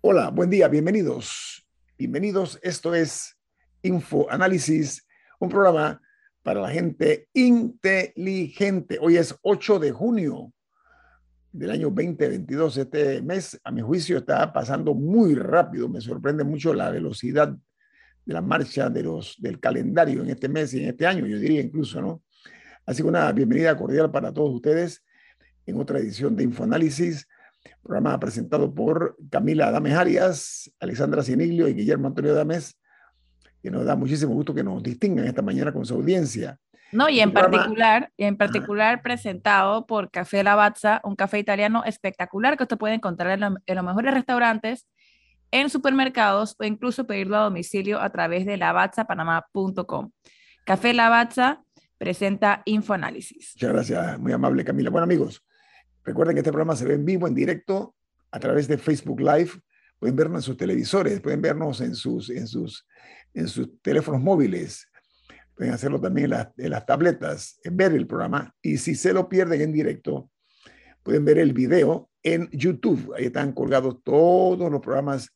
Hola, buen día, bienvenidos. Bienvenidos, esto es Info Análisis, un programa para la gente inteligente. Hoy es 8 de junio del año 2022. Este mes, a mi juicio, está pasando muy rápido. Me sorprende mucho la velocidad de la marcha del calendario en este mes y en este año, yo diría incluso, ¿no? Así que una bienvenida cordial para todos ustedes en otra edición de Infoanálisis, programa presentado por Camila Adames Arias, Alexandra Ciniglio y Guillermo Antonio Dames, que nos da muchísimo gusto que nos distingan esta mañana con su audiencia. No, y en particular, y en particular presentado por Café Lavazza, un café italiano espectacular que usted puede encontrar en, en los mejores restaurantes en supermercados o incluso pedirlo a domicilio a través de lavazzapanamá.com. Café Lavazza presenta Infoanálisis. Muchas gracias, muy amable Camila. Bueno amigos, recuerden que este programa se ve en vivo, en directo, a través de Facebook Live. Pueden vernos en sus televisores, pueden vernos en sus, en sus, en sus teléfonos móviles, pueden hacerlo también en las, en las tabletas, ver el programa. Y si se lo pierden en directo, pueden ver el video en YouTube. Ahí están colgados todos los programas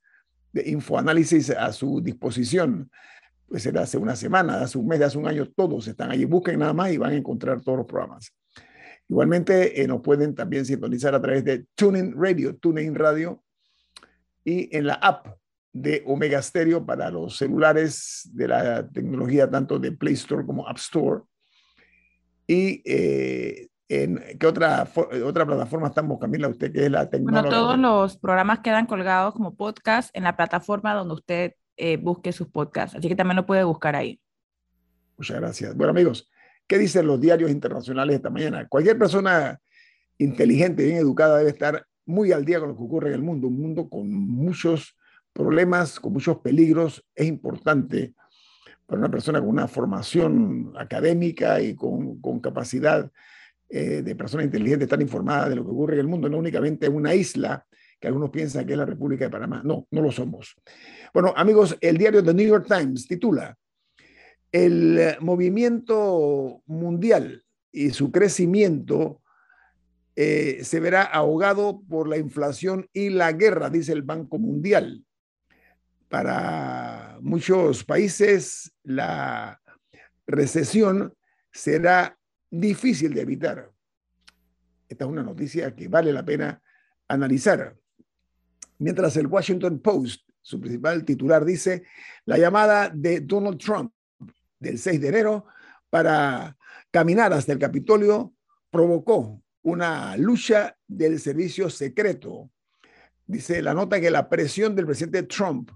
de infoanálisis a su disposición. Pues era hace una semana, hace un mes, hace un año, todos están allí. Busquen nada más y van a encontrar todos los programas. Igualmente, eh, nos pueden también sintonizar a través de TuneIn Radio, TuneIn Radio y en la app de Omega Stereo para los celulares de la tecnología tanto de Play Store como App Store. Y eh, ¿En qué otra, otra plataforma estamos, Camila? Usted que es la tecnología. Bueno, todos los programas quedan colgados como podcast en la plataforma donde usted eh, busque sus podcasts. Así que también lo puede buscar ahí. Muchas gracias. Bueno, amigos, ¿qué dicen los diarios internacionales esta mañana? Cualquier persona inteligente, bien educada, debe estar muy al día con lo que ocurre en el mundo. Un mundo con muchos problemas, con muchos peligros. Es importante para una persona con una formación académica y con, capacidad eh, de personas inteligentes estar informadas de lo que ocurre en el mundo, no únicamente en una isla que algunos piensan que es la República de Panamá. No, no lo somos. Bueno, amigos, el diario The New York Times titula El movimiento mundial y su crecimiento eh, se verá ahogado por la inflación y la guerra, dice el Banco Mundial. Para muchos países, la recesión será difícil de evitar. Esta es una noticia que vale la pena analizar. Mientras el Washington Post, su principal titular, dice la llamada de Donald Trump del 6 de enero para caminar hasta el Capitolio provocó una lucha del servicio secreto. Dice la nota que la presión del presidente Trump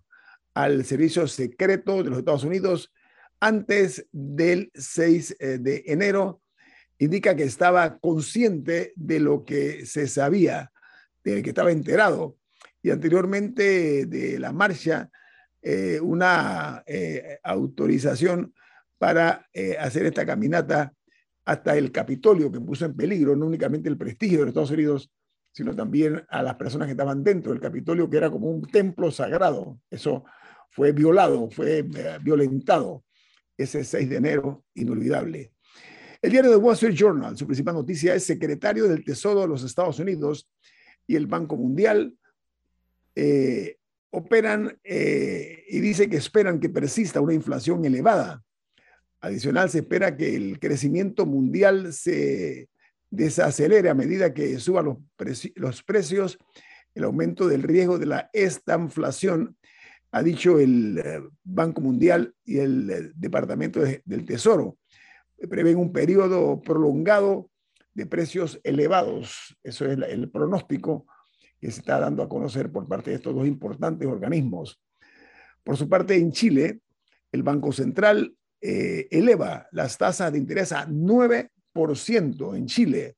al servicio secreto de los Estados Unidos antes del 6 eh, de enero indica que estaba consciente de lo que se sabía, de que estaba enterado. Y anteriormente de la marcha, eh, una eh, autorización para eh, hacer esta caminata hasta el Capitolio, que puso en peligro no únicamente el prestigio de los Estados Unidos, sino también a las personas que estaban dentro del Capitolio, que era como un templo sagrado. Eso fue violado, fue violentado ese 6 de enero, inolvidable. El diario The Wall Street Journal, su principal noticia es secretario del Tesoro de los Estados Unidos y el Banco Mundial eh, operan eh, y dice que esperan que persista una inflación elevada. Adicional, se espera que el crecimiento mundial se desacelere a medida que suban los, los precios, el aumento del riesgo de la estanflación, ha dicho el eh, Banco Mundial y el Departamento del Tesoro prevén un periodo prolongado de precios elevados. Eso es el pronóstico que se está dando a conocer por parte de estos dos importantes organismos. Por su parte, en Chile, el Banco Central eh, eleva las tasas de interés a 9% en Chile.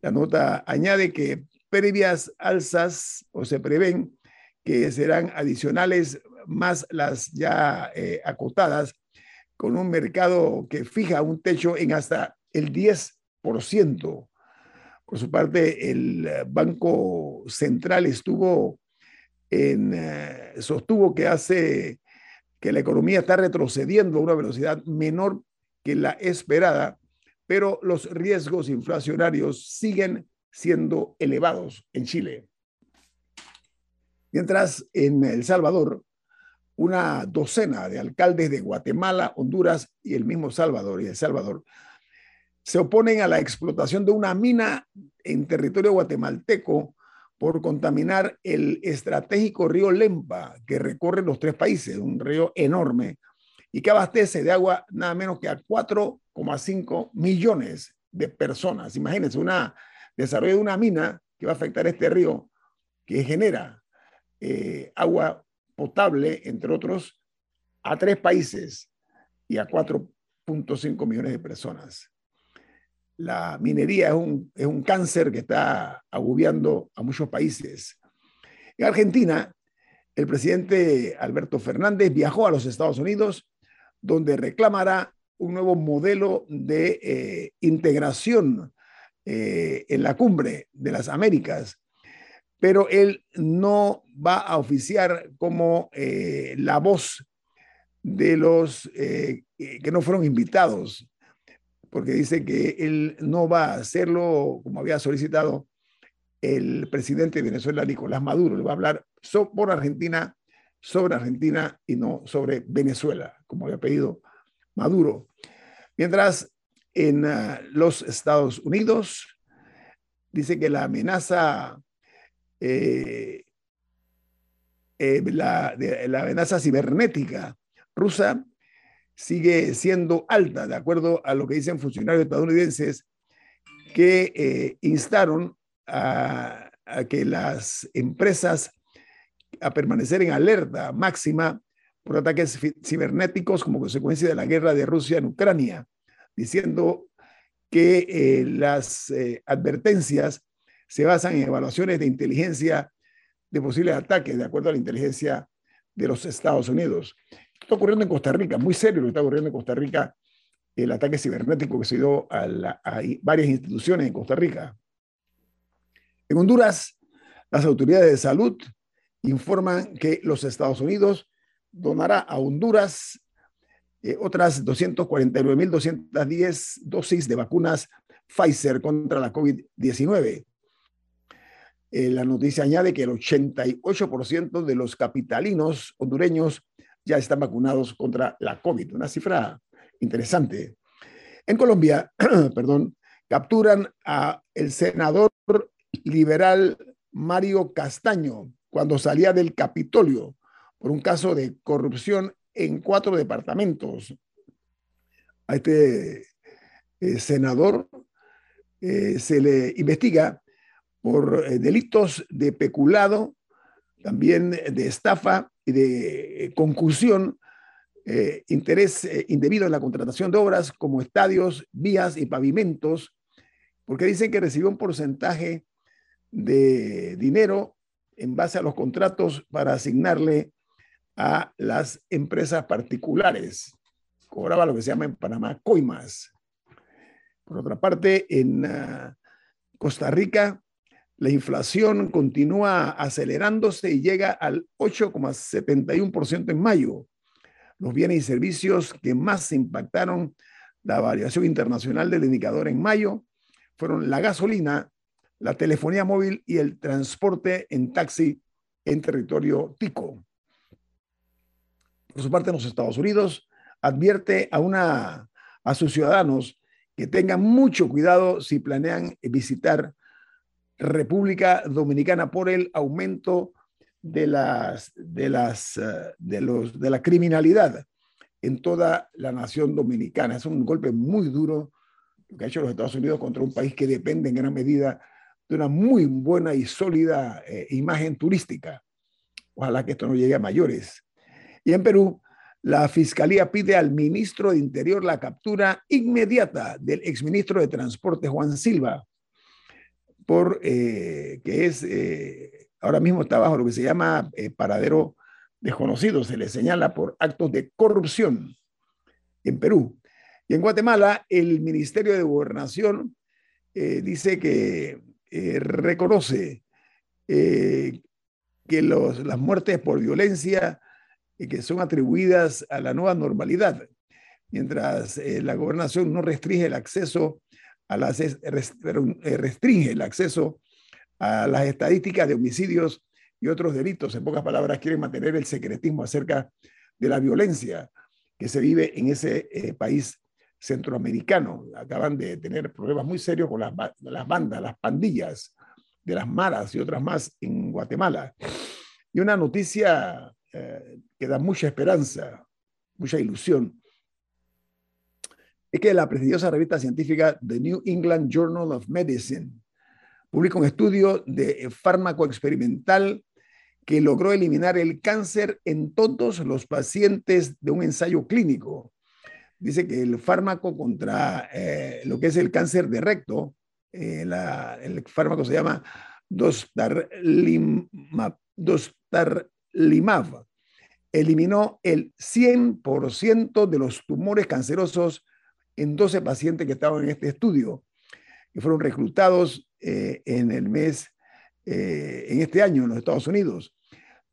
La nota añade que previas alzas o se prevén que serán adicionales más las ya eh, acotadas con un mercado que fija un techo en hasta el 10%. Por su parte, el Banco Central estuvo en, eh, sostuvo que hace que la economía está retrocediendo a una velocidad menor que la esperada, pero los riesgos inflacionarios siguen siendo elevados en Chile. Mientras en El Salvador, una docena de alcaldes de Guatemala, Honduras y el mismo Salvador y El Salvador se oponen a la explotación de una mina en territorio guatemalteco por contaminar el estratégico río Lempa, que recorre los tres países, un río enorme, y que abastece de agua nada menos que a 4,5 millones de personas. Imagínense, un desarrollo de una mina que va a afectar este río, que genera eh, agua potable, entre otros, a tres países y a 4.5 millones de personas la minería es un, es un cáncer que está agobiando a muchos países. En Argentina, el presidente Alberto Fernández viajó a los Estados Unidos, donde reclamará un nuevo modelo de eh, integración eh, en la cumbre de las Américas, pero él no va a oficiar como eh, la voz de los que no fueron invitados porque dice que él no va a hacerlo como había solicitado el presidente de Venezuela, Nicolás Maduro. Le va a hablar por Argentina, sobre Argentina y no sobre Venezuela, como había pedido Maduro. Mientras en ah, los Estados Unidos dice que la amenaza, eh, eh, la amenaza cibernética rusa sigue siendo alta, de acuerdo a lo que dicen funcionarios estadounidenses que eh, instaron a, que las empresas a permanecer en alerta máxima por ataques cibernéticos como consecuencia de la guerra de Rusia en Ucrania, diciendo que eh, las eh, advertencias se basan en evaluaciones de inteligencia de posibles ataques, de acuerdo a la inteligencia de los Estados Unidos está ocurriendo en Costa Rica, muy serio lo que está ocurriendo en Costa Rica, el ataque cibernético que se dio a, varias instituciones en Costa Rica. En Honduras, las autoridades de salud informan que los Estados Unidos donará a Honduras eh, otras 249.210 dosis de vacunas Pfizer contra la COVID-19. Eh, la noticia añade que el 88% de los capitalinos hondureños ya están vacunados contra la COVID. Una cifra interesante. En Colombia, perdón, capturan a el senador liberal Mario Castaño cuando salía del Capitolio por un caso de corrupción en cuatro departamentos. A este eh, senador eh, se le investiga por eh, delitos de peculado, también de estafa de eh, conclusión, eh, interés eh, indebido en la contratación de obras como estadios, vías y pavimentos, porque dicen que recibió un porcentaje de dinero en base a los contratos para asignarle a las empresas particulares. Cobraba lo que se llama en Panamá coimas. Por otra parte, en ah, Costa Rica, la inflación continúa acelerándose y llega al 8,71% en mayo. Los bienes y servicios que más impactaron la variación internacional del indicador en mayo fueron la gasolina, la telefonía móvil y el transporte en taxi en territorio tico. Por su parte, en los Estados Unidos advierte a, una, a sus ciudadanos que tengan mucho cuidado si planean visitar República Dominicana por el aumento de, las, de, las, eh, de, los, de la criminalidad en toda la nación dominicana. Es un golpe muy duro que ha hecho los Estados Unidos contra un país que depende en gran medida de una muy buena y sólida eh, imagen turística. Ojalá que esto no llegue a mayores. Y en Perú, la Fiscalía pide al ministro de Interior la captura inmediata del exministro de Transporte, Juan Silva, por, eh, que es, eh, ahora mismo está bajo lo que se llama eh, paradero desconocido, se le señala por actos de corrupción en Perú. Y en Guatemala, el Ministerio de Gobernación dice que reconoce que los, las muertes por violencia que son atribuidas a la nueva normalidad, mientras la gobernación no restringe el acceso eh, restringe el acceso a las estadísticas de homicidios y otros delitos. En pocas palabras, quieren mantener el secretismo acerca de la violencia que se vive en ese eh, país centroamericano. Acaban de tener problemas muy serios con las, las, bandas, las pandillas de las maras y otras más en Guatemala. Y una noticia eh, que da mucha esperanza, mucha ilusión, es que la prestigiosa revista científica The New England Journal of Medicine publica un estudio de fármaco experimental que logró eliminar el cáncer en todos los pacientes de un ensayo clínico. Dice que el fármaco contra eh, lo que es el cáncer de recto, eh, el fármaco se llama dostarlimab, dostarlimab, eliminó el 100% de los tumores cancerosos en 12 pacientes que estaban en este estudio, que fueron reclutados eh, en el mes eh, en este año en los Estados Unidos.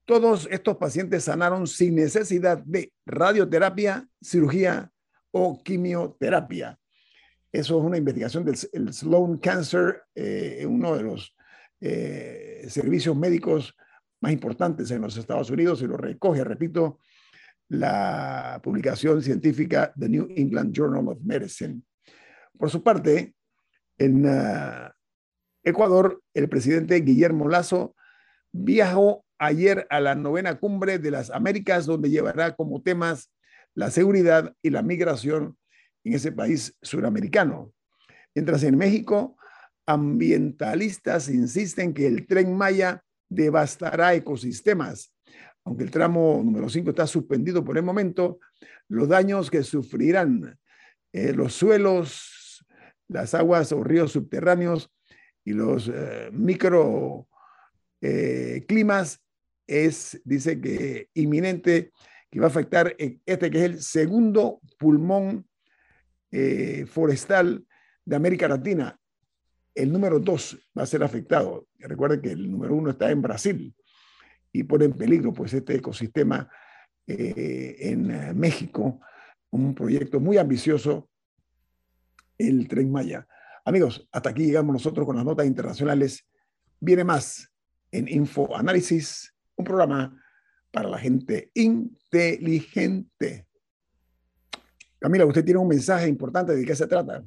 Todos estos pacientes sanaron sin necesidad de radioterapia, cirugía o quimioterapia. Eso es una investigación del Sloan Cancer, eh, uno de los eh, servicios médicos más importantes en los Estados Unidos y lo recoge, repito, la publicación científica The New England Journal of Medicine. Por su parte, en uh, Ecuador, el presidente Guillermo Lazo viajó ayer a la novena cumbre de las Américas, donde llevará como temas la seguridad y la migración en ese país suramericano. Mientras en México, ambientalistas insisten que el tren Maya devastará ecosistemas. Aunque el tramo número 5 está suspendido por el momento, los daños que sufrirán eh, los suelos, las aguas o ríos subterráneos y los eh, microclimas eh, es, dice que inminente, que va a afectar este que es el segundo pulmón forestal de América Latina. El número dos va a ser afectado. Recuerden que el número uno está en Brasil y pone en peligro pues este ecosistema en México, un proyecto muy ambicioso, el Tren Maya. Amigos, hasta aquí llegamos nosotros con las notas internacionales. Viene más en Info Análisis, un programa para la gente inteligente. Camila, usted tiene un mensaje importante. ¿De qué se trata?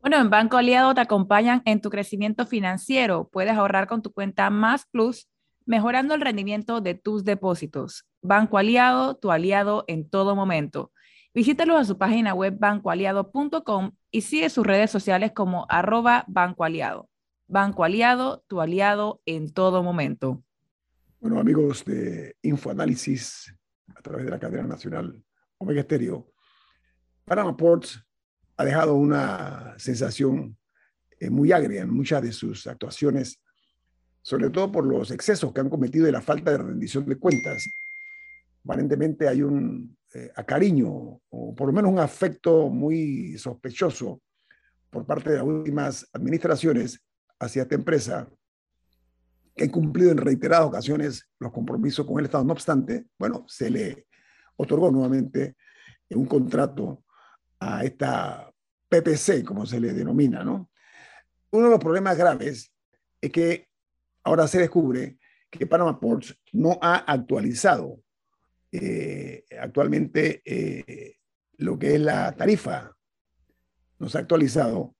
Bueno, en Banco Aliado te acompañan en tu crecimiento financiero. Puedes ahorrar con tu cuenta Más Plus, mejorando el rendimiento de tus depósitos. Banco Aliado, tu aliado en todo momento. Visítalo a su página web bancoaliado.com y sigue sus redes sociales como arroba Banco Aliado. Banco Aliado, tu aliado en todo momento. Bueno, amigos de Infoanálisis, a través de la cadena nacional Omega Stereo, Panama Ports ha dejado una sensación eh, muy agria en muchas de sus actuaciones, sobre todo por los excesos que han cometido y la falta de rendición de cuentas. Aparentemente hay un eh, a cariño o por lo menos un afecto muy sospechoso por parte de las últimas administraciones hacia esta empresa que ha cumplido en reiteradas ocasiones los compromisos con el Estado. No obstante, bueno, se le otorgó nuevamente un contrato a esta PPC, como se le denomina, ¿no? Uno de los problemas graves es que ahora se descubre que Panama Ports no ha actualizado eh, actualmente eh, lo que es la tarifa no se ha actualizado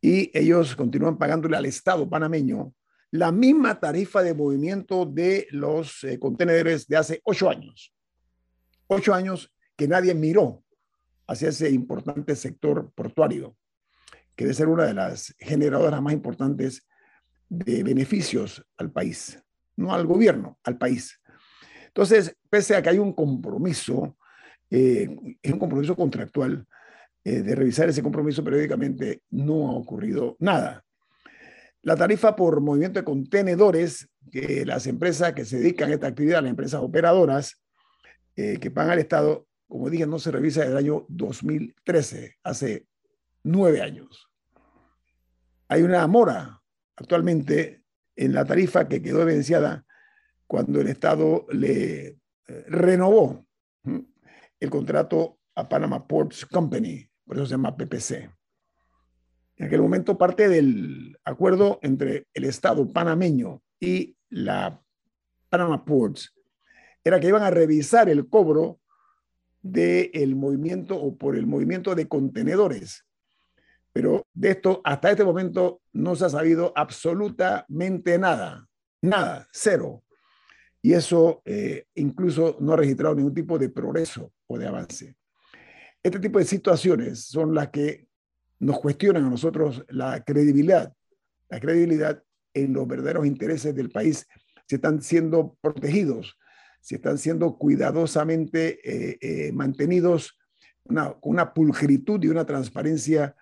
y ellos continúan pagándole al Estado panameño la misma tarifa de movimiento de los eh, contenedores de hace ocho años. Ocho años que nadie miró hacia ese importante sector portuario, que debe ser una de las generadoras más importantes de beneficios al país, no al gobierno, al país. Entonces, pese a que hay un compromiso, eh, es un compromiso contractual, eh, de revisar ese compromiso periódicamente, no ha ocurrido nada. La tarifa por movimiento de contenedores que las empresas que se dedican a esta actividad, las empresas operadoras eh, que pagan al Estado, como dije, no se revisa desde el año 2013, hace nueve años. Hay una mora actualmente en la tarifa que quedó evidenciada cuando el Estado le eh, renovó el contrato a Panama Ports Company, por eso se llama PPC. En aquel momento parte del acuerdo entre el Estado panameño y la Panama Ports era que iban a revisar el cobro del movimiento o por el movimiento de contenedores. Pero de esto hasta este momento no se ha sabido absolutamente nada, nada, cero. Y eso eh, incluso no ha registrado ningún tipo de progreso o de avance. Este tipo de situaciones son las que nos cuestionan a nosotros la credibilidad, la credibilidad en los verdaderos intereses del país, si están siendo protegidos, si están siendo cuidadosamente eh, eh, mantenidos con una pulcritud y una transparencia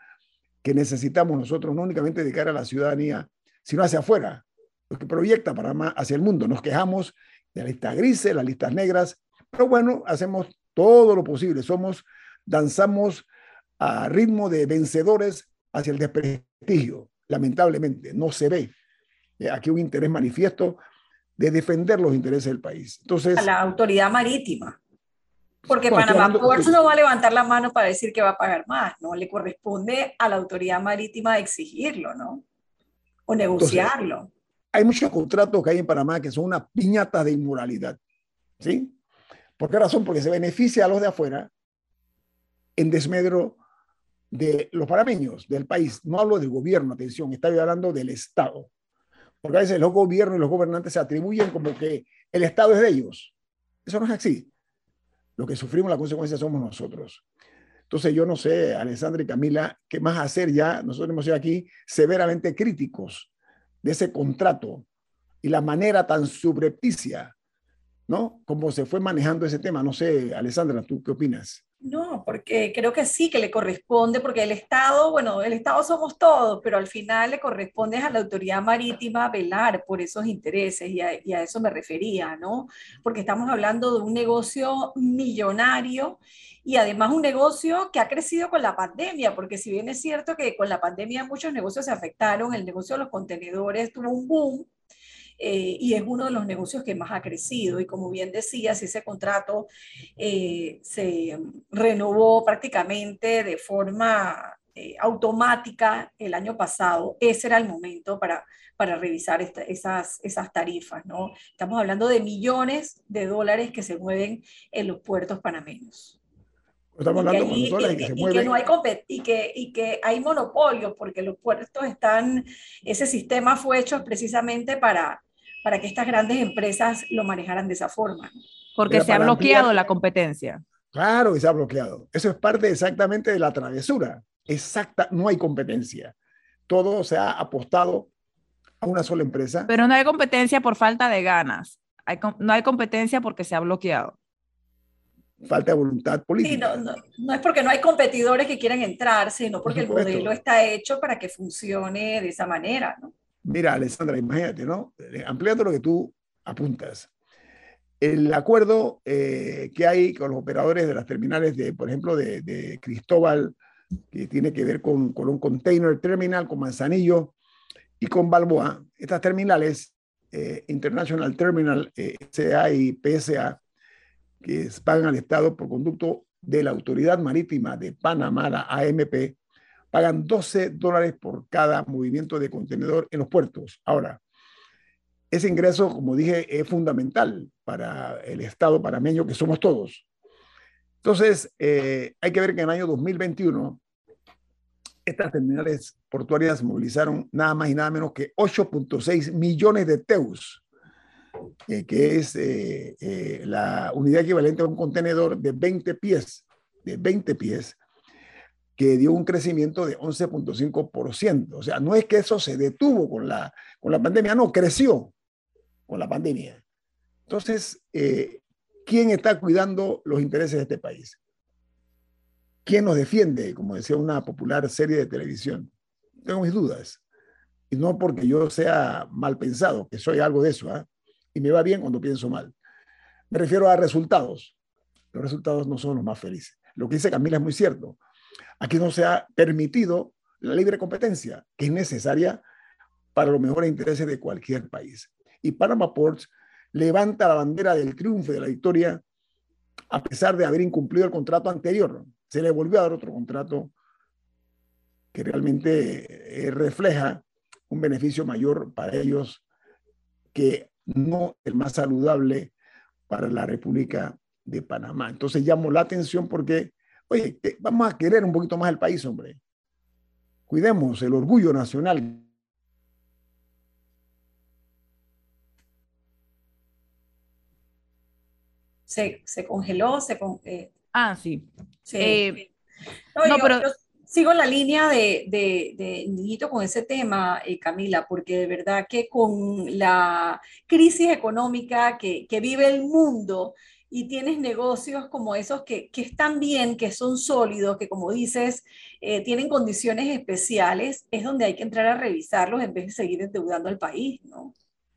que necesitamos nosotros, no únicamente de cara a la ciudadanía, sino hacia afuera, lo que proyecta Panamá hacia el mundo. Nos quejamos de las listas grises, las listas negras, pero bueno, hacemos todo lo posible, somos, danzamos a ritmo de vencedores hacia el desprestigio. Lamentablemente, no se ve eh, aquí un interés manifiesto de defender los intereses del país. Entonces, a la autoridad marítima. Porque Panamá Ports no va a levantar la mano para decir que va a pagar más, ¿no? Le corresponde a la autoridad marítima exigirlo, ¿no? O negociarlo. hay muchos contratos que hay en Panamá que son una piñata de inmoralidad, ¿sí? ¿Por qué razón? Porque se beneficia a los de afuera en desmedro de los panameños, del país. No hablo del gobierno, atención, estoy hablando del Estado. Porque a veces los gobiernos y los gobernantes se atribuyen como que el Estado es de ellos. Eso no es así. Lo que sufrimos la consecuencia somos nosotros. Entonces yo no sé, Alessandra y Camila, qué más hacer ya. Nosotros hemos sido aquí severamente críticos de ese contrato y la manera tan subrepticia, ¿no? Como se fue manejando ese tema. No sé, Alessandra, ¿tú qué opinas? No, porque creo que sí, que le corresponde, porque el Estado, bueno, el Estado somos todos, pero al final le corresponde a la autoridad marítima velar por esos intereses y a, y a, eso me refería, ¿no? Porque estamos hablando de un negocio millonario y además un negocio que ha crecido con la pandemia, porque si bien es cierto que con la pandemia muchos negocios se afectaron, el negocio de los contenedores tuvo un boom, eh, y es uno de los negocios que más ha crecido. Y como bien decías, ese contrato eh, se renovó prácticamente de forma eh, automática el año pasado. Ese era el momento para, para revisar esas, esas tarifas. ¿no? Estamos hablando de millones de dólares que se mueven en los puertos panameños. Estamos hablando y, que, se y que no hay y que, y que hay monopolio porque los puertos están, ese sistema fue hecho precisamente para, para que estas grandes empresas lo manejaran de esa forma. Porque se ha bloqueado la competencia. Claro que se ha bloqueado. Eso es parte exactamente de la travesura. Exacta, no hay competencia. Todo se ha apostado a una sola empresa. Pero no hay competencia por falta de ganas. Hay, no hay competencia porque se ha bloqueado. Falta de voluntad política. Sí, no, no, es porque no hay competidores que quieran entrar, sino porque el modelo está hecho para que funcione de esa manera, ¿no? Mira, Alessandra, imagínate, ¿no? Eh, ampliando lo que tú apuntas. El acuerdo eh, que hay con los operadores de las terminales, de, por ejemplo, de, Cristóbal, que tiene que ver con, con, un container terminal, con Manzanillo y con Balboa. Estas terminales, eh, International Terminal, SA y PSA, que pagan al Estado por conducto de la Autoridad Marítima de Panamá, la AMP, pagan 12 dólares por cada movimiento de contenedor en los puertos. Ahora, ese ingreso, como dije, es fundamental para el Estado panameño, que somos todos. Entonces, eh, hay que ver que en el año 2021, estas terminales portuarias movilizaron nada más y nada menos que 8.6 millones de teus, eh, que es eh, la unidad equivalente a un contenedor de 20 pies, de 20 pies, que dio un crecimiento de 11.5%. O sea, no es que eso se detuvo con la, con la pandemia, no, creció con la pandemia. Entonces, eh, ¿quién está cuidando los intereses de este país? ¿Quién nos defiende? Como decía una popular serie de televisión. Tengo mis dudas. Y no porque yo sea mal pensado, que soy algo de eso, ¿eh? y me va bien cuando pienso mal. Me refiero a resultados. Los resultados no son los más felices. Lo que dice Camila es muy cierto. Aquí no se ha permitido la libre competencia, que es necesaria para los mejores intereses de cualquier país. Y Panama Ports levanta la bandera del triunfo de la victoria a pesar de haber incumplido el contrato anterior. Se le volvió a dar otro contrato que realmente eh, refleja un beneficio mayor para ellos que no el más saludable para la República de Panamá. Entonces llamo la atención porque, oye, vamos a querer un poquito más el país, hombre. Cuidemos el orgullo nacional. Se, congeló, se... Eh, ah, sí. Eh, no, pero sigo la línea de, de, de con ese tema, eh, Camila, porque de verdad que con la crisis económica que, que vive el mundo y tienes negocios como esos que, que, están bien, que son sólidos, que como dices, eh, tienen condiciones especiales, es donde hay que entrar a revisarlos en vez de seguir endeudando al país, ¿no?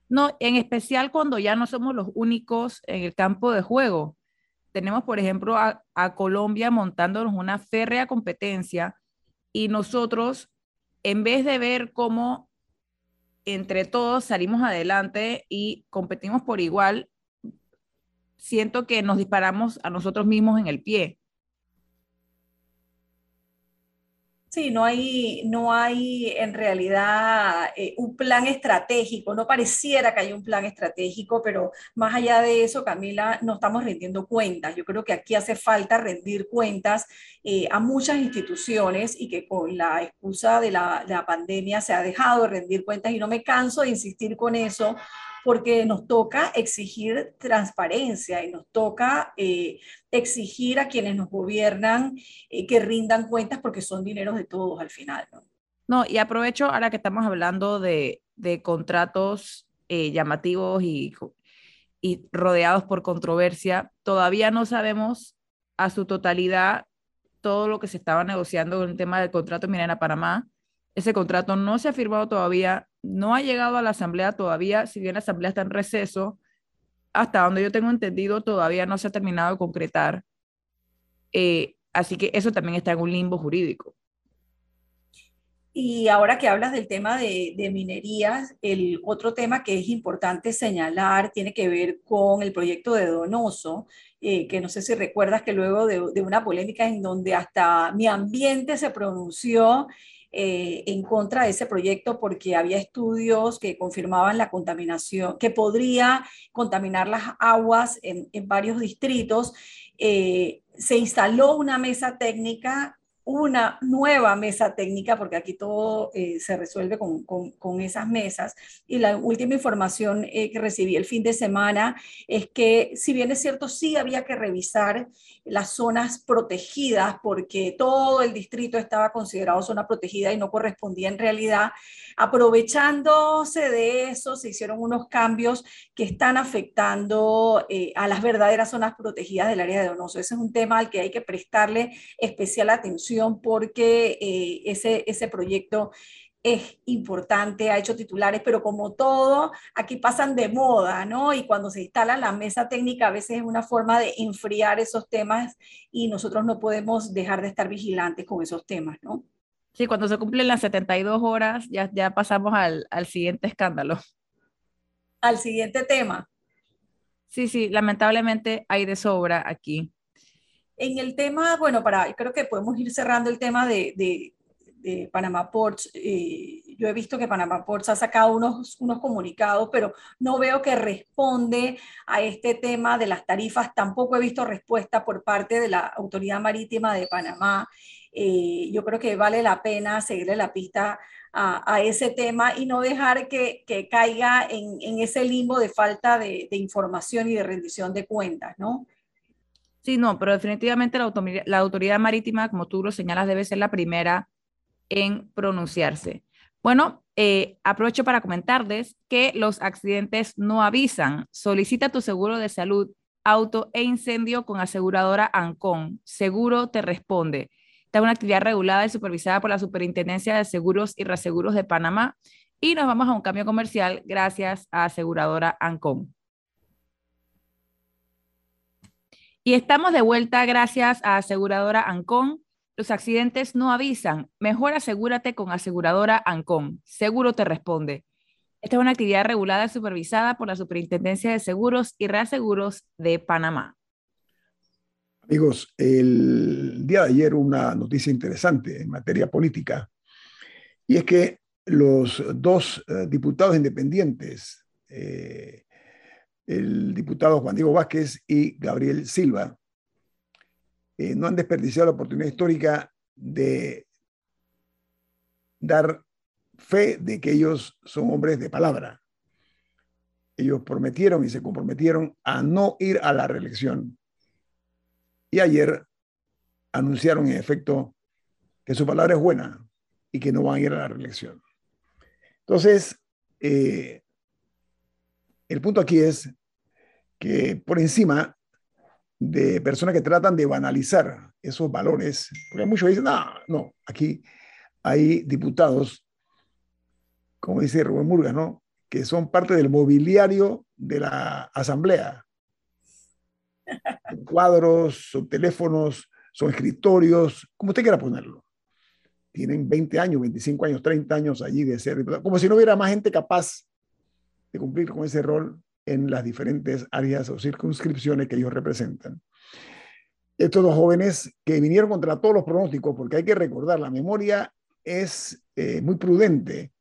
No, en especial cuando ya no somos los únicos en el campo de juego. Tenemos, por ejemplo, a, a Colombia montándonos una férrea competencia y nosotros, en vez de ver cómo entre todos salimos adelante y competimos por igual, siento que nos disparamos a nosotros mismos en el pie. Sí, no hay, no hay en realidad eh, un plan estratégico, no pareciera que haya un plan estratégico, pero más allá de eso, Camila, no estamos rendiendo cuentas. Yo creo que aquí hace falta rendir cuentas eh, a muchas instituciones y que con la excusa de la, la pandemia se ha dejado de rendir cuentas y no me canso de insistir con eso porque nos toca exigir transparencia y nos toca eh, exigir a quienes nos gobiernan eh, que rindan cuentas porque son dineros de todos al final. ¿no? Y aprovecho ahora que estamos hablando de, de contratos eh, llamativos y, y rodeados por controversia, todavía no sabemos a su totalidad todo lo que se estaba negociando en el tema del contrato Mirena Panamá. Ese contrato no se ha firmado todavía, no ha llegado a la asamblea todavía, si bien la asamblea está en receso, hasta donde yo tengo entendido, todavía no se ha terminado de concretar. Eh, así que eso también está en un limbo jurídico. Y ahora que hablas del tema de, minerías, el otro tema que es importante señalar tiene que ver con el proyecto de Donoso, eh, que no sé si recuerdas que luego de, de, una polémica en donde hasta mi ambiente se pronunció eh, en contra de ese proyecto porque había estudios que confirmaban la contaminación, que podría contaminar las aguas en, varios distritos. Eh, se instaló una mesa técnica una nueva mesa técnica, porque aquí todo eh, se resuelve con, con, esas mesas. Y la última información que recibí el fin de semana es que, si bien es cierto, sí había que revisar las zonas protegidas, porque todo el distrito estaba considerado zona protegida y no correspondía en realidad, aprovechándose de eso, se hicieron unos cambios que están afectando eh, a las verdaderas zonas protegidas del área de Donoso. Ese es un tema al que hay que prestarle especial atención porque eh, ese, ese proyecto es importante, ha hecho titulares, pero como todo, aquí pasan de moda, ¿no? Y cuando se instala la mesa técnica, a veces es una forma de enfriar esos temas y nosotros no podemos dejar de estar vigilantes con esos temas, ¿no? Sí, cuando se cumplen las 72 horas, ya, ya pasamos al, al siguiente escándalo. Al siguiente tema. Sí, sí, lamentablemente hay de sobra aquí. En el tema, bueno, para, creo que podemos ir cerrando el tema de, de, Panamá Ports. Eh, yo he visto que Panamá Ports ha sacado unos, unos comunicados, pero no veo que responde a este tema de las tarifas. Tampoco he visto respuesta por parte de la Autoridad Marítima de Panamá. Eh, yo creo que vale la pena seguirle la pista a, ese tema y no dejar que, que caiga en, en, ese limbo de falta de, de información y de rendición de cuentas, ¿no? Sí, no, pero definitivamente la, la autoridad marítima, como tú lo señalas, debe ser la primera en pronunciarse. Bueno, eh, aprovecho para comentarles que los accidentes no avisan. Solicita tu seguro de salud, auto e incendio con aseguradora Ancon. Seguro te responde. Esta es una actividad regulada y supervisada por la Superintendencia de Seguros y Reaseguros de Panamá. Y nos vamos a un cambio comercial gracias a aseguradora Ancon. Y estamos de vuelta gracias a aseguradora Ancon. Los accidentes no avisan. Mejor asegúrate con aseguradora Ancon. Seguro te responde. Esta es una actividad regulada y supervisada por la Superintendencia de Seguros y Reaseguros de Panamá. Amigos, el día de ayer una noticia interesante en materia política, y es que los dos eh, diputados independientes, eh, el diputado Juan Diego Vázquez y Gabriel Silva, eh, no han desperdiciado la oportunidad histórica de dar fe de que ellos son hombres de palabra. Ellos prometieron y se comprometieron a no ir a la reelección. Y ayer anunciaron en efecto que su palabra es buena y que no van a ir a la reelección. Entonces, eh, el punto aquí es que por encima de personas que tratan de banalizar esos valores, porque muchos dicen, no, no, aquí hay diputados, como dice Rubén Murga, ¿no? que son parte del mobiliario de la asamblea. Cuadros, son teléfonos, son escritorios, como usted quiera ponerlo. Tienen 20 años, 25 años, 30 años allí de ser diputado, como si no hubiera más gente capaz de cumplir con ese rol en las diferentes áreas o circunscripciones que ellos representan. Estos dos jóvenes que vinieron contra todos los pronósticos, porque hay que recordar, la memoria es eh, muy prudente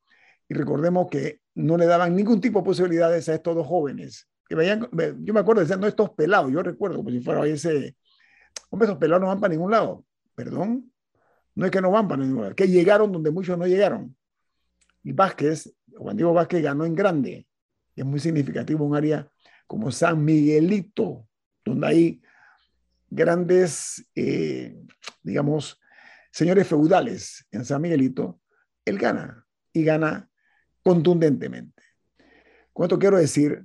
y recordemos que no le daban ningún tipo de posibilidades a estos dos jóvenes. Que veían, yo me acuerdo, decían, no, estos pelados, yo recuerdo como si fuera ese, hombre, esos pelados no van para ningún lado. Perdón, no es que no van para ningún lado, que llegaron donde muchos no llegaron. Y Vázquez, Juan Diego Vázquez ganó en grande, es muy significativo un área como San Miguelito, donde hay grandes, eh, digamos, señores feudales en San Miguelito, él gana y gana contundentemente. Con esto quiero decir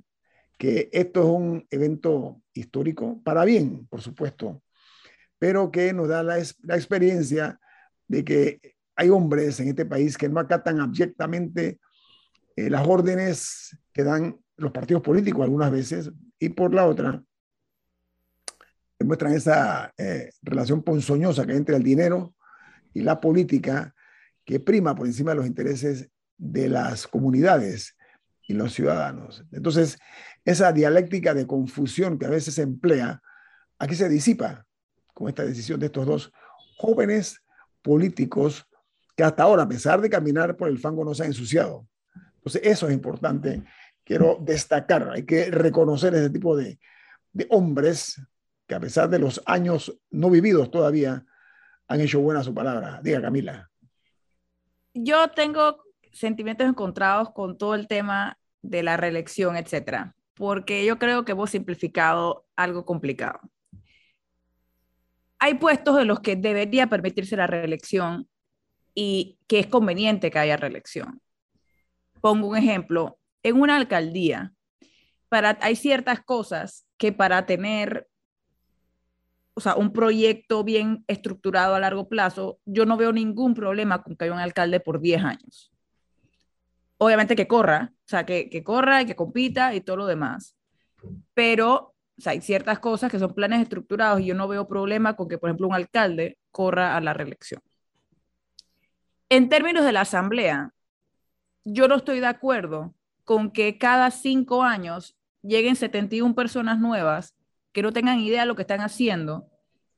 que esto es un evento histórico, para bien, por supuesto, pero que nos da la, la experiencia de que hay hombres en este país que no acatan abyectamente eh, las órdenes que dan los partidos políticos algunas veces y por la otra demuestran esa eh, relación ponzoñosa que hay entre el dinero y la política que prima por encima de los intereses de las comunidades y los ciudadanos. Entonces, esa dialéctica de confusión que a veces se emplea, aquí se disipa con esta decisión de estos dos jóvenes políticos que hasta ahora, a pesar de caminar por el fango, no se han ensuciado. Entonces, eso es importante. Quiero destacar, hay que reconocer ese tipo de, hombres que a pesar de los años no vividos todavía, han hecho buena su palabra. Diga, Camila. Yo tengo sentimientos encontrados con todo el tema de la reelección, etcétera, porque yo creo que hemos simplificado algo complicado. Hay puestos en los que debería permitirse la reelección y que es conveniente que haya reelección. Pongo un ejemplo, en una alcaldía, para, hay ciertas cosas que para tener o sea, un proyecto bien estructurado a largo plazo, yo no veo ningún problema con que haya un alcalde por 10 años. Obviamente que corra, o sea, que, que corra y que compita y todo lo demás. Pero o sea, hay ciertas cosas que son planes estructurados y yo no veo problema con que, por ejemplo, un alcalde corra a la reelección. En términos de la asamblea, yo no estoy de acuerdo con que cada cinco años lleguen 71 personas nuevas que no tengan idea de lo que están haciendo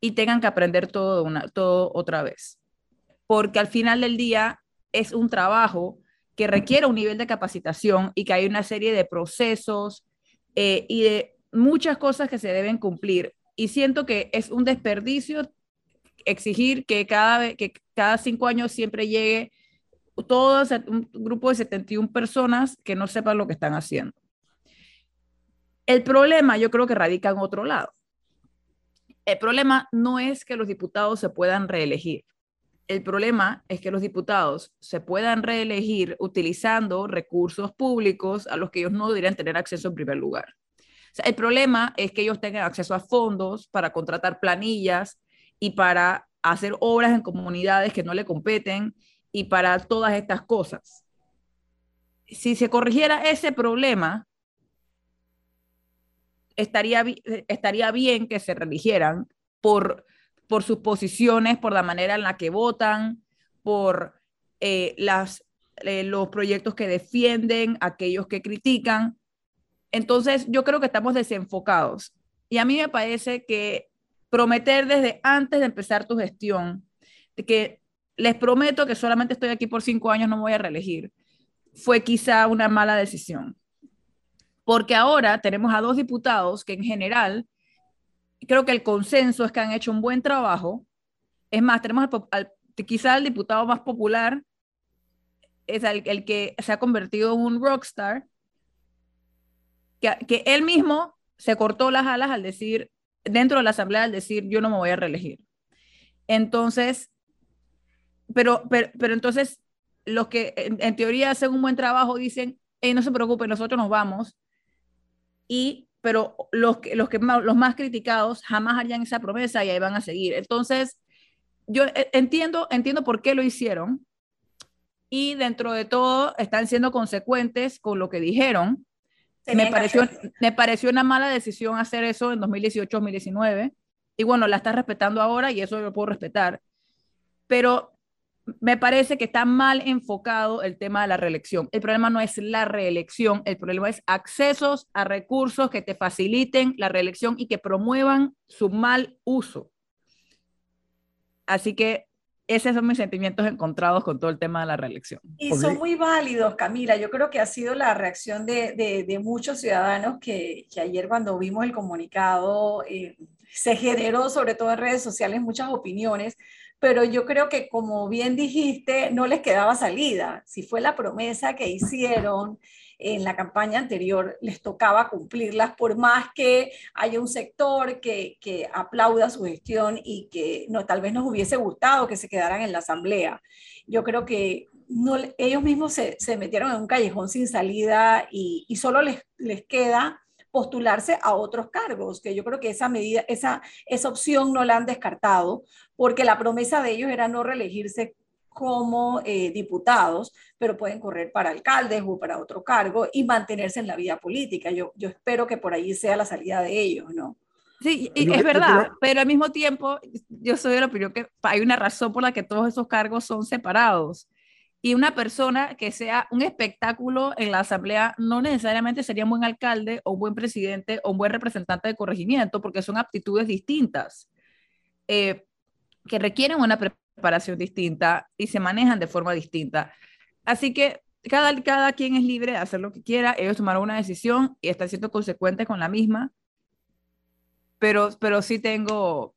y tengan que aprender todo, una, todo otra vez. Porque al final del día es un trabajo que requiere un nivel de capacitación y que hay una serie de procesos eh, y de muchas cosas que se deben cumplir. Y siento que es un desperdicio exigir que cada, que cada cinco años siempre llegue todo un grupo de 71 personas que no sepan lo que están haciendo. El problema yo creo que radica en otro lado. El problema no es que los diputados se puedan reelegir. El problema es que los diputados se puedan reelegir utilizando recursos públicos a los que ellos no deberían tener acceso en primer lugar. el problema es que ellos tengan acceso a fondos para contratar planillas y para hacer obras en comunidades que no le competen y para todas estas cosas. Si se corrigiera ese problema, estaría, estaría bien que se religieran por, por sus posiciones, por la manera en la que votan, por eh, las, eh, los proyectos que defienden, aquellos que critican. Entonces, yo creo que estamos desenfocados. Y a mí me parece que prometer desde antes de empezar tu gestión, que les prometo que solamente estoy aquí por cinco años, no me voy a reelegir, fue quizá una mala decisión. porque ahora tenemos a dos diputados que en general, creo que el consenso es que han hecho un buen trabajo. Es más, tenemos quizá el diputado más popular, es el, el, que se ha convertido en un rockstar, que, que él mismo se cortó las alas al decir, dentro de la asamblea, al decir, yo no me voy a reelegir. Entonces, pero, pero, pero entonces, los que en, teoría hacen un buen trabajo dicen, no se preocupen, nosotros nos vamos. Y, pero los, los, que los más criticados jamás harían esa promesa y ahí van a seguir. Entonces, yo e, entiendo, entiendo por qué lo hicieron. Y dentro de todo, están siendo consecuentes con lo que dijeron. Me pareció, me pareció una mala decisión hacer eso en 2018-2019. Y bueno, la está respetando ahora y eso lo puedo respetar. Pero me parece que está mal enfocado el tema de la reelección. El problema no es la reelección, el problema es accesos a recursos que te faciliten la reelección y que promuevan su mal uso. Así que esos son mis sentimientos encontrados con todo el tema de la reelección. Y son muy válidos, Camila. Yo creo que ha sido la reacción de, de, muchos ciudadanos que, que, ayer cuando vimos el comunicado eh, se generó, sobre todo en redes sociales, muchas opiniones pero yo creo que como bien dijiste, no les quedaba salida. Si fue la promesa que hicieron en la campaña anterior, les tocaba cumplirlas, por más que haya un sector que, que aplauda su gestión y que no, tal vez nos hubiese gustado que se quedaran en la asamblea. Yo creo que no, ellos mismos se, se metieron en un callejón sin salida y, y solo les, les queda postularse a otros cargos, que yo creo que esa medida, esa, esa opción no la han descartado, porque la promesa de ellos era no reelegirse como eh, diputados, pero pueden correr para alcaldes o para otro cargo y mantenerse en la vida política. Yo, yo espero que por ahí sea la salida de ellos, ¿no? Sí, es verdad, pero al mismo tiempo yo soy de la opinión que hay una razón por la que todos esos cargos son separados y una persona que sea un espectáculo en la asamblea no necesariamente sería un buen alcalde o un buen presidente o un buen representante de corregimiento, porque son aptitudes distintas eh, que requieren una preparación distinta y se manejan de forma distinta. Así que cada, cada quien es libre de hacer lo que quiera, ellos tomaron una decisión y están siendo consecuentes con la misma, pero, pero sí tengo,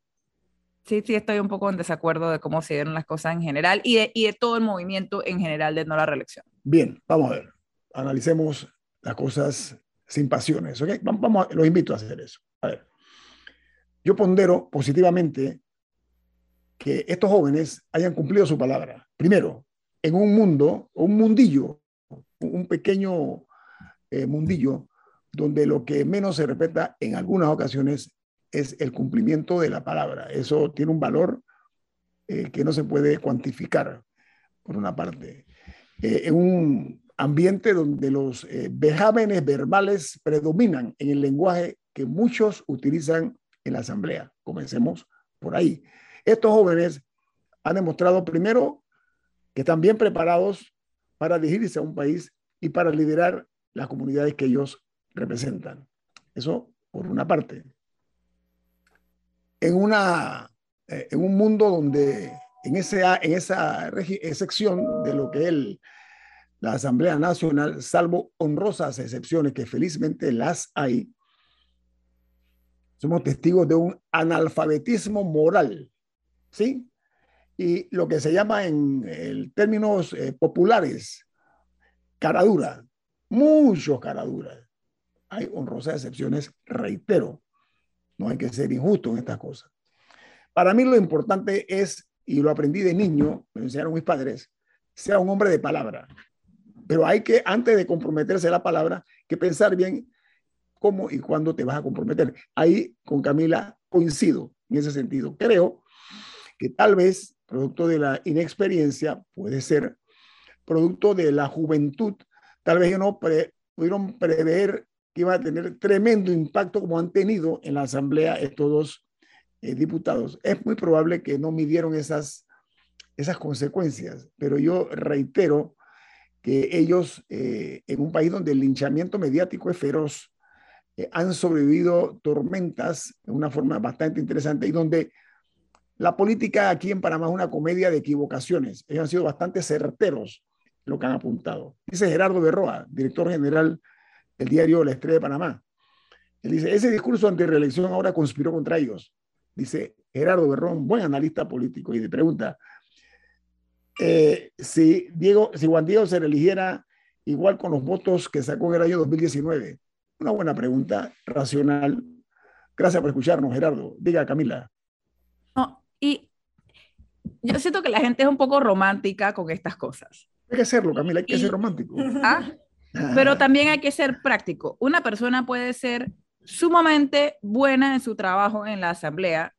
sí, sí estoy un poco en desacuerdo de cómo se dieron las cosas en general y de, todo el movimiento en general de no la reelección. Bien, vamos a ver. Analicemos las cosas sin pasiones. ¿ok? Vamos, los invito a hacer eso. A ver. Yo pondero positivamente que estos jóvenes hayan cumplido su palabra. Primero, en un mundo, un mundillo, un pequeño eh, mundillo, donde lo que menos se respeta en algunas ocasiones es el cumplimiento de la palabra. Eso tiene un valor eh, que no se puede cuantificar, por una parte. Eh, en un ambiente donde los eh, vejámenes verbales predominan en el lenguaje que muchos utilizan en la asamblea. Comencemos por ahí. Estos jóvenes han demostrado primero que están bien preparados para dirigirse a un país y para liderar las comunidades que ellos representan. Eso por una parte en, una, eh, en un mundo donde en, ese, en esa sección de lo que es la Asamblea Nacional, salvo honrosas excepciones que felizmente las hay, somos testigos de un analfabetismo moral, ¿sí? Y lo que se llama en términos eh, populares, caradura, muchos caraduras. Hay honrosas excepciones, reitero, no hay que ser injusto en estas cosas. Para mí lo importante es, y lo aprendí de niño, me enseñaron mis padres, sea un hombre de palabra. Pero hay que, antes de comprometerse a la palabra, que pensar bien cómo y cuándo te vas a comprometer. Ahí con Camila coincido en ese sentido. Creo que tal vez, producto de la inexperiencia, puede ser producto de la juventud, tal vez no pudieron prever que iba a tener tremendo impacto como han tenido en la Asamblea estos dos eh, diputados. Es muy probable que no midieron esas, esas consecuencias, pero yo reitero que ellos, eh, en un país donde el linchamiento mediático es feroz, eh, han sobrevivido tormentas de una forma bastante interesante y donde la política aquí en Panamá es una comedia de equivocaciones. Ellos han sido bastante certeros lo que han apuntado. Dice Gerardo Berroa, director general el diario La Estrella de Panamá. Él dice, ese discurso ante reelección ahora conspiró contra ellos. Dice Gerardo Berrón, buen analista político, y le pregunta, eh, si, Diego, si Juan Diego se reeligiera igual con los votos que sacó en el año 2019. Una buena pregunta, racional. Gracias por escucharnos, Gerardo. Diga, Camila. No, y yo siento que la gente es un poco romántica con estas cosas. Hay que serlo, Camila, hay que ser romántico. ¿Ah? Pero también hay que ser práctico. Una persona puede ser sumamente buena en su trabajo en la asamblea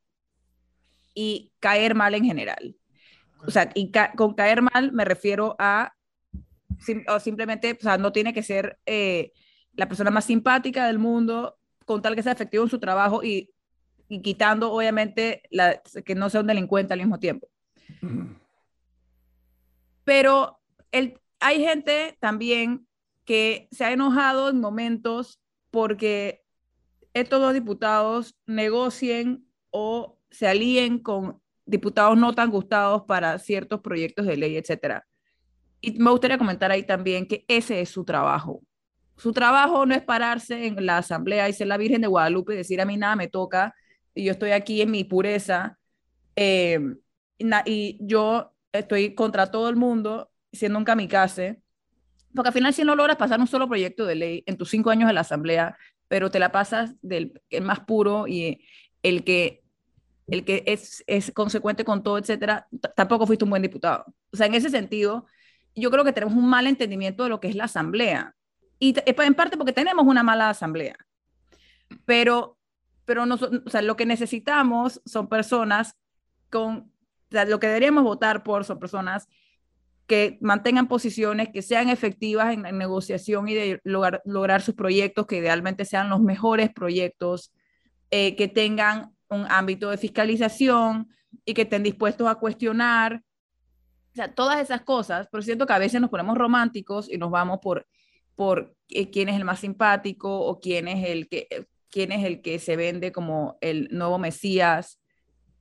y caer mal en general. O sea, y con caer mal me refiero a o simplemente, o sea, no tiene que ser eh, la persona más simpática del mundo con tal que sea efectivo en su trabajo y, y quitando, obviamente, la, que no sea un delincuente al mismo tiempo. Pero el, hay gente también que se ha enojado en momentos porque estos dos diputados negocien o se alíen con diputados no tan gustados para ciertos proyectos de ley, etcétera. Y me gustaría comentar ahí también que ese es su trabajo. Su trabajo no es pararse en la asamblea y ser la Virgen de Guadalupe y decir a mí nada me toca y yo estoy aquí en mi pureza eh, y, yo estoy contra todo el mundo siendo un kamikaze. Porque al final si no logras pasar un solo proyecto de ley en tus cinco años de la asamblea, pero te la pasas del el más puro y el que el que es, es consecuente con todo, etcétera, tampoco fuiste un buen diputado. O sea, en ese sentido, yo creo que tenemos un mal entendimiento de lo que es la asamblea. Y en parte porque tenemos una mala asamblea. Pero, pero no, o sea, lo que necesitamos son personas con, o lo que deberíamos votar por son personas que mantengan posiciones, que sean efectivas en, negociación y de lograr, sus proyectos, que idealmente sean los mejores proyectos, eh, que tengan un ámbito de fiscalización y que estén dispuestos a cuestionar. O sea, todas esas cosas, pero siento que a veces nos ponemos románticos y nos vamos por, por eh, quién es el más simpático o quién es el que, quién es el que se vende como el nuevo Mesías.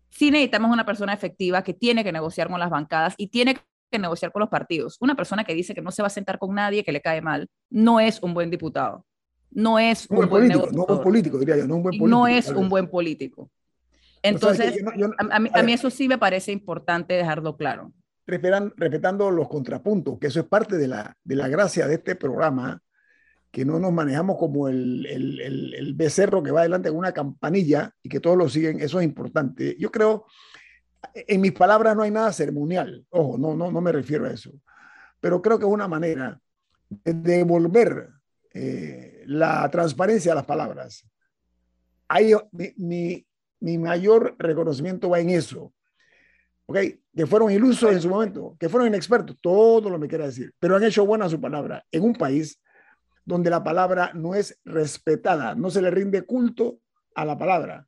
Sí necesitamos una persona efectiva que tiene que negociar con las bancadas y tiene que negociar con los partidos. Una persona que dice que no se va a sentar con nadie, que le cae mal, no es un buen diputado no es un, buen político, no un político, diría yo, no un buen político. No es un buen político. Entonces, a, mí, eso sí me parece importante dejarlo claro. respetando los contrapuntos, que eso es parte de la, de la gracia de este programa, que no nos manejamos como el, el, el, becerro que va adelante con una campanilla y que todos lo siguen, eso es importante. Yo creo, en mis palabras no hay nada ceremonial, ojo, no, no, no me refiero a eso, pero creo que es una manera de devolver eh, la transparencia de las palabras. Ahí mi, mi, mayor reconocimiento va en eso. ¿Ok? Que fueron ilusos en su momento, que fueron inexpertos, todo lo que me quiera decir, pero han hecho buena su palabra en un país donde la palabra no es respetada, no se le rinde culto a la palabra,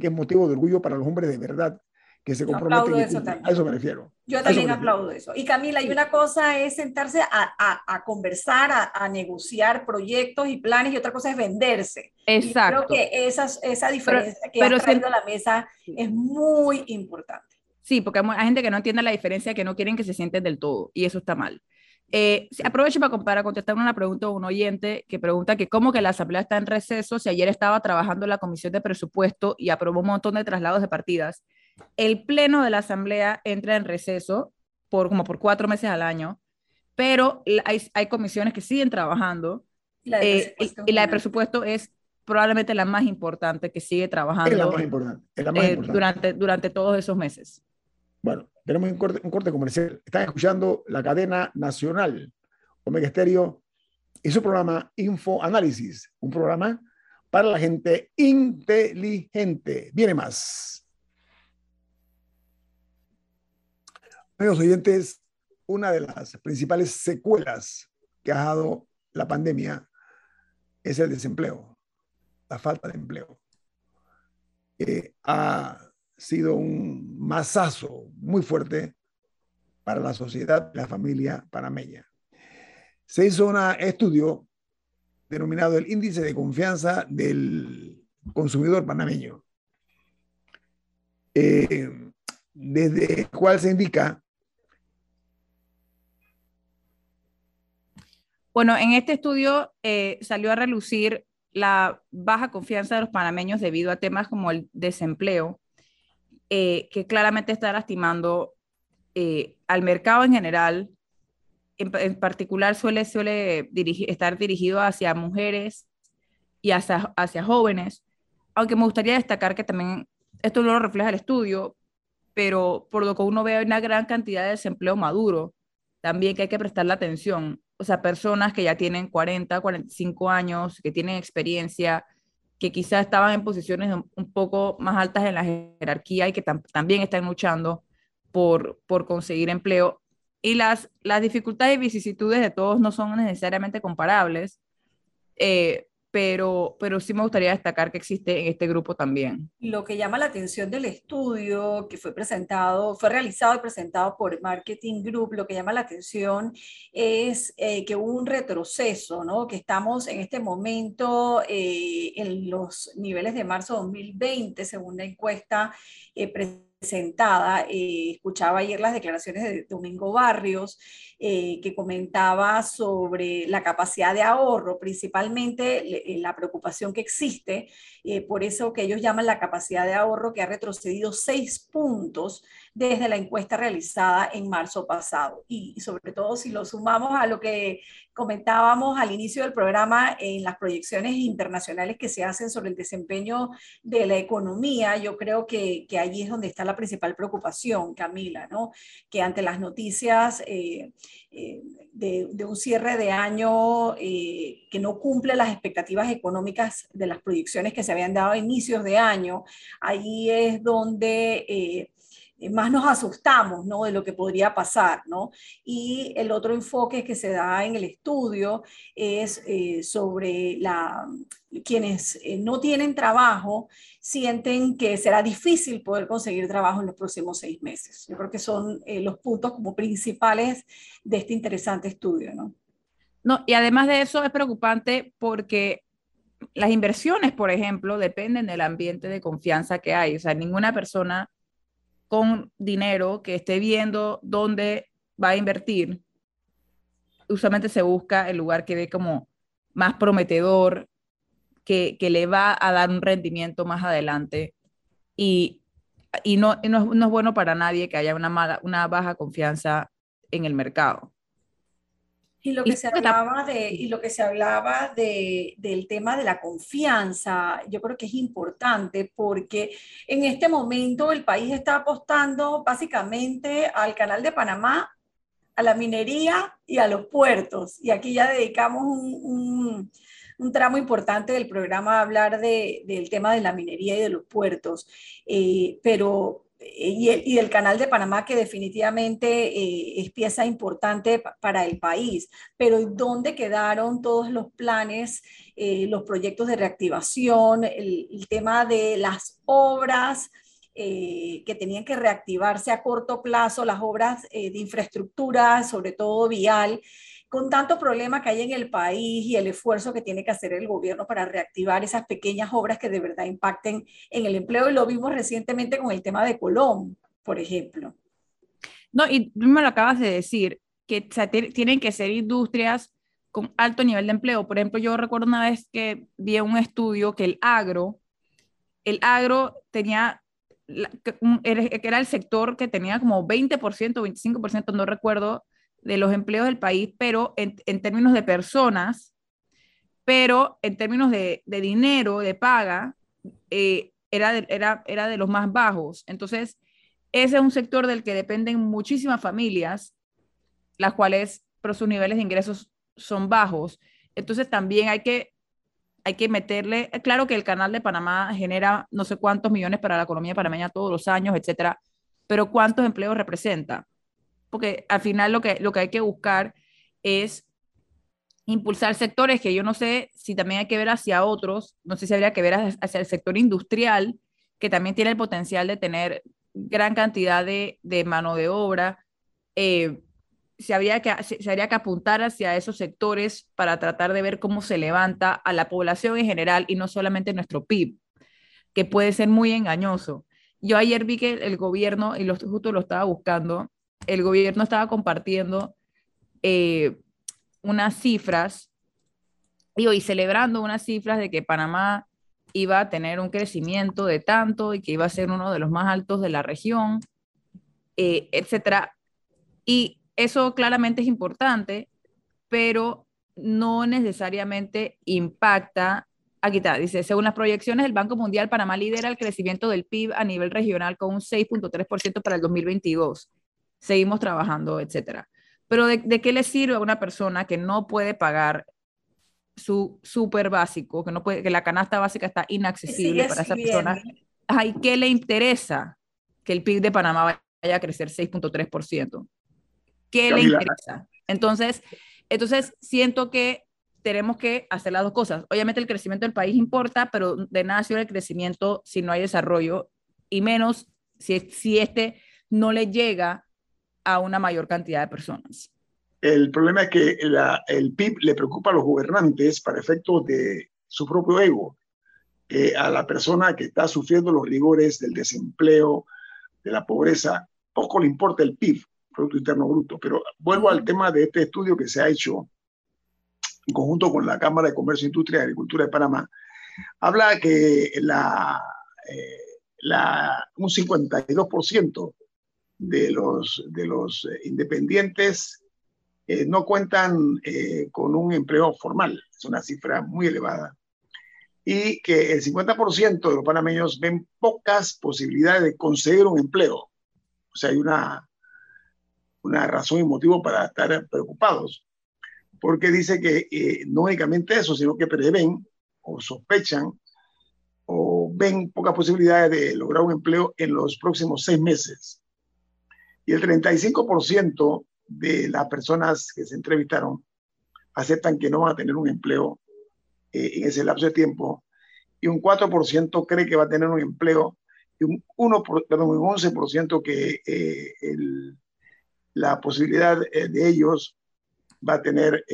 que es motivo de orgullo para los hombres de verdad que se comprometen. Eso a eso me refiero. Yo también aplaudo eso. Y Camila, y una cosa es sentarse a, a, a conversar, a, a, negociar proyectos y planes, y otra cosa es venderse. Exacto. creo que esa, esa diferencia que pero has traído a la mesa es muy importante. Sí, porque hay gente que no entiende la diferencia, que no quieren que se sienten del todo, y eso está mal. Eh, aprovecho para, para, contestar una pregunta de un oyente que pregunta que cómo que la asamblea está en receso si ayer estaba trabajando en la comisión de presupuesto y aprobó un montón de traslados de partidas el pleno de la asamblea entra en receso por como por cuatro meses al año, pero hay, hay comisiones que siguen trabajando y la, de eh, presupuesto es probablemente la más importante que sigue trabajando la más importante, la más eh, durante, durante todos esos meses. Bueno, tenemos un corte, un corte comercial. Están escuchando la cadena nacional Omega Estéreo y su programa Info Análisis, un programa para la gente inteligente. Viene más. Amigos oyentes, una de las principales secuelas que ha dado la pandemia es el desempleo, la falta de empleo. ha sido un masazo muy fuerte para la sociedad, la familia panameña. Se hizo un estudio denominado el índice de confianza del consumidor panameño, eh, desde el cual se indica Bueno, en este estudio eh, salió a relucir la baja confianza de los panameños debido a temas como el desempleo, eh, que claramente está lastimando eh, al mercado en general. En, particular suele, suele estar dirigido hacia mujeres y hacia, hacia jóvenes, aunque me gustaría destacar que también esto no lo refleja el estudio, pero por lo que uno ve hay una gran cantidad de desempleo maduro, también que hay que prestarle atención o sea, personas que ya tienen 40, 45 años, que tienen experiencia, que quizás estaban en posiciones un poco más altas en la jerarquía y que también están luchando por, por conseguir empleo. Y las, las dificultades y vicisitudes de todos no son necesariamente comparables, eh, pero, pero sí me gustaría destacar que existe en este grupo también. Lo que llama la atención del estudio que fue presentado, fue realizado y presentado por Marketing Group, lo que llama la atención es eh, que hubo un retroceso, ¿no? que estamos en este momento eh, en los niveles de marzo 2020, según la encuesta eh, presentada. Escuchaba ayer las declaraciones de Domingo Barrios, eh, que comentaba sobre la capacidad de ahorro, principalmente la preocupación que existe, eh, por eso que ellos llaman la capacidad de ahorro que ha retrocedido seis puntos desde la encuesta realizada en marzo pasado. Y, sobre todo si lo sumamos a lo que comentábamos al inicio del programa en las proyecciones internacionales que se hacen sobre el desempeño de la economía, yo creo que, que allí es donde está la principal preocupación, Camila, ¿no? Que ante las noticias eh, eh, de, de, un cierre de año eh, que no cumple las expectativas económicas de las proyecciones que se habían dado a inicios de año, ahí es donde eh, más nos asustamos ¿no? de lo que podría pasar. ¿no? Y el otro enfoque que se da en el estudio es eh, sobre la, quienes eh, no tienen trabajo, sienten que será difícil poder conseguir trabajo en los próximos seis meses. Yo creo que son los puntos como principales de este interesante estudio. ¿no? No, y además de eso es preocupante porque las inversiones, por ejemplo, dependen del ambiente de confianza que hay. O sea, ninguna persona con dinero que esté viendo dónde va a invertir, usualmente se busca el lugar que ve como más prometedor, que, que le va a dar un rendimiento más adelante. Y, y, no, no, no, es bueno para nadie que haya una, mala, una baja confianza en el mercado. Y lo que, se hablaba, de, y lo que se hablaba de, del tema de la confianza, yo creo que es importante porque en este momento el país está apostando básicamente al canal de Panamá, a la minería y a los puertos. Y aquí ya dedicamos un, un, un tramo importante del programa a hablar de, del tema de la minería y de los puertos. Eh, pero y, el, y, del canal de Panamá, que definitivamente eh, es pieza importante para el país. Pero ¿dónde quedaron todos los planes, eh, los proyectos de reactivación, el, el tema de las obras? Eh, que tenían que reactivarse a corto plazo, las obras de infraestructura, sobre todo vial, con tanto problema que hay en el país y el esfuerzo que tiene que hacer el gobierno para reactivar esas pequeñas obras que de verdad impacten en el empleo. Y lo vimos recientemente con el tema de Colón, por ejemplo. No, y me lo acabas de decir, que tienen que ser industrias con alto nivel de empleo. Por ejemplo, yo recuerdo una vez que vi un estudio que el agro, el agro tenía, que era el sector que tenía como 20%, 25%, no recuerdo, de los empleos del país, pero en, términos de personas, pero en términos de, dinero, de paga, eh, era, de, era, era de los más bajos. Entonces, ese es un sector del que dependen muchísimas familias, las cuales, pero sus niveles de ingresos son bajos. Entonces, también hay que, hay que meterle, claro que el canal de Panamá genera no sé cuántos millones para la economía panameña todos los años, etcétera, pero ¿cuántos empleos representa? Porque al final lo que, lo que hay que buscar es impulsar sectores que yo no sé si también hay que ver hacia otros, no sé si habría que ver hacia el sector industrial, que también tiene el potencial de tener gran cantidad de, mano de obra. Eh, se, habría que, se, que apuntar hacia esos sectores para tratar de ver cómo se levanta a la población en general y no solamente nuestro PIB, que puede ser muy engañoso. Yo ayer vi que el gobierno, y lo, justo lo estaba buscando, el gobierno estaba compartiendo eh, unas cifras y hoy celebrando unas cifras de que Panamá iba a tener un crecimiento de tanto y que iba a ser uno de los más altos de la región, eh, etcétera. Y eso claramente es importante, pero no necesariamente impacta. Aquí está, dice, según las proyecciones del Banco Mundial, Panamá lidera el crecimiento del PIB a nivel regional con un 6.3% para el 2022. Seguimos trabajando, etcétera. Pero ¿de, ¿de, qué le sirve a una persona que no puede pagar su súper básico, que, no puede, que la canasta básica está inaccesible para esa persona. Ay, ¿Qué le interesa que el PIB de Panamá vaya a crecer 6.3%? ¿Qué le interesa? Entonces, entonces, siento que tenemos que hacer las dos cosas. Obviamente el crecimiento del país importa, pero de nada sirve el crecimiento si no hay desarrollo y menos si, si este no le llega a una mayor cantidad de personas. El problema es que el PIB le preocupa a los gobernantes para efectos de su propio ego, a la persona que está sufriendo los rigores del desempleo, de la pobreza, poco le importa el PIB, Producto Interno Bruto. Pero vuelvo al tema de este estudio que se ha hecho en conjunto con la Cámara de Comercio, Industria y Agricultura de Panamá. Habla que la, eh, la, un 52% de los, de los eh, independientes eh, no cuentan eh, con un empleo formal. Es una cifra muy elevada. Y que el 50% de los panameños ven pocas posibilidades de conseguir un empleo. O sea, hay una, una razón y motivo para estar preocupados. Porque dice que no únicamente eso, sino que prevén o sospechan o ven pocas posibilidades de lograr un empleo en los próximos seis meses. Y el 35% de las personas que se entrevistaron aceptan que no van a tener un empleo eh, en ese lapso de tiempo y un 4% cree que va a tener un empleo y un, 1 perdón, un 11% que eh, la posibilidad eh, de ellos va a tener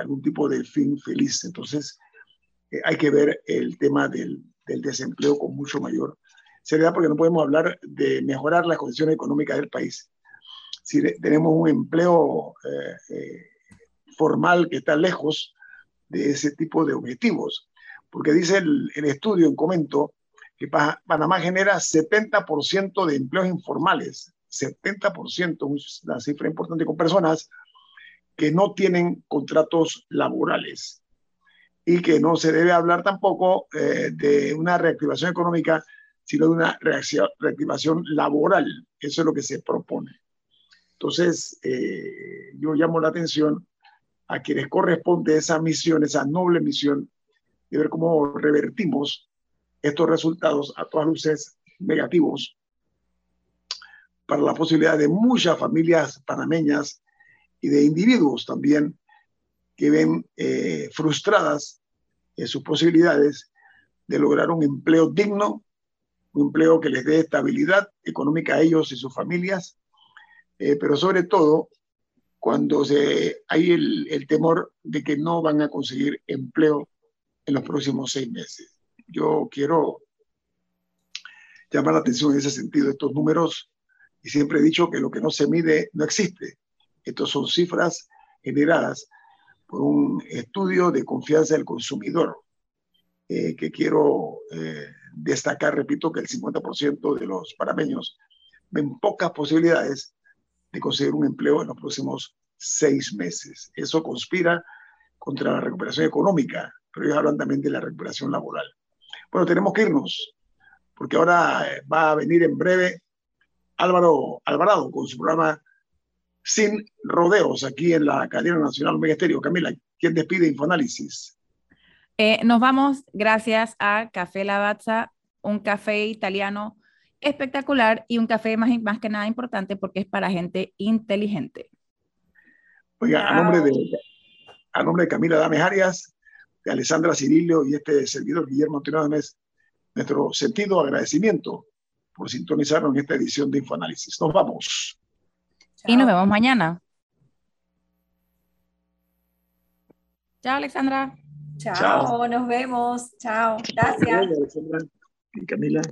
algún tipo de fin feliz. Entonces, hay que ver el tema del, del desempleo con mucho mayor seriedad porque no podemos hablar de mejorar las condiciones económicas del país si tenemos un empleo eh, eh, formal que está lejos de ese tipo de objetivos. Porque dice el, el estudio en comento que Panamá genera 70% de empleos informales, 70%, una cifra importante con personas que no tienen contratos laborales y que no se debe hablar tampoco eh, de una reactivación económica, sino de una reactivación laboral. Eso es lo que se propone. Entonces, eh, yo llamo la atención a quienes corresponde esa misión, esa noble misión, de ver cómo revertimos estos resultados a todas luces negativos para la posibilidad de muchas familias panameñas y de individuos también que ven eh, frustradas sus posibilidades de lograr un empleo digno, un empleo que les dé estabilidad económica a ellos y sus familias eh, pero sobre todo cuando se, hay el, el, temor de que no van a conseguir empleo en los próximos seis meses. Yo quiero llamar la atención en ese sentido. Estos números, y siempre he dicho que lo que no se mide no existe. Estos son cifras generadas por un estudio de confianza del consumidor, eh, que quiero eh, destacar, repito, que el 50% de los parameños ven pocas posibilidades de conseguir un empleo en los próximos seis meses. Eso conspira contra la recuperación económica, pero ellos hablan también de la recuperación laboral. Bueno, tenemos que irnos, porque ahora eh, va a venir en breve Álvaro Alvarado con su programa Sin Rodeos aquí en la cadena nacional Megesterio. Camila, ¿quién despide Infoanálisis? Eh, nos vamos gracias a Café Lavazza, un café italiano espectacular y un café más, más que nada importante porque es para gente inteligente. Oiga, a nombre de, a nombre de Camila Dames Arias, de Alessandra Cirilio y este servidor Guillermo Antonio nuestro sentido agradecimiento por sintonizarnos en esta edición de Infoanálisis. Nos vamos. Y nos vemos mañana. Chao, Alexandra. Chao, Chao. nos vemos. Chao. Gracias. Y Camila.